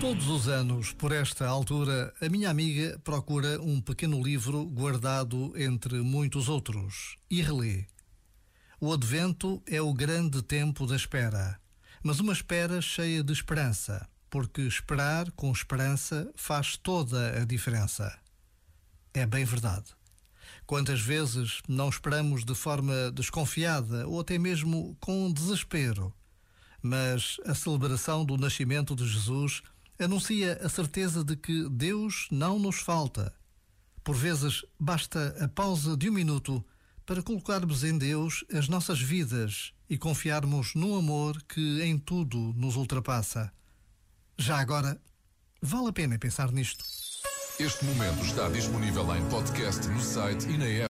Todos os anos, por esta altura, a minha amiga procura um pequeno livro guardado entre muitos outros e relê. O advento é o grande tempo da espera, mas uma espera cheia de esperança, porque esperar com esperança faz toda a diferença. É bem verdade. Quantas vezes não esperamos de forma desconfiada ou até mesmo com desespero? Mas a celebração do nascimento de Jesus anuncia a certeza de que Deus não nos falta. Por vezes, basta a pausa de um minuto para colocarmos em Deus as nossas vidas e confiarmos no amor que em tudo nos ultrapassa. Já agora, vale a pena pensar nisto. Este momento está disponível em podcast no site e na app.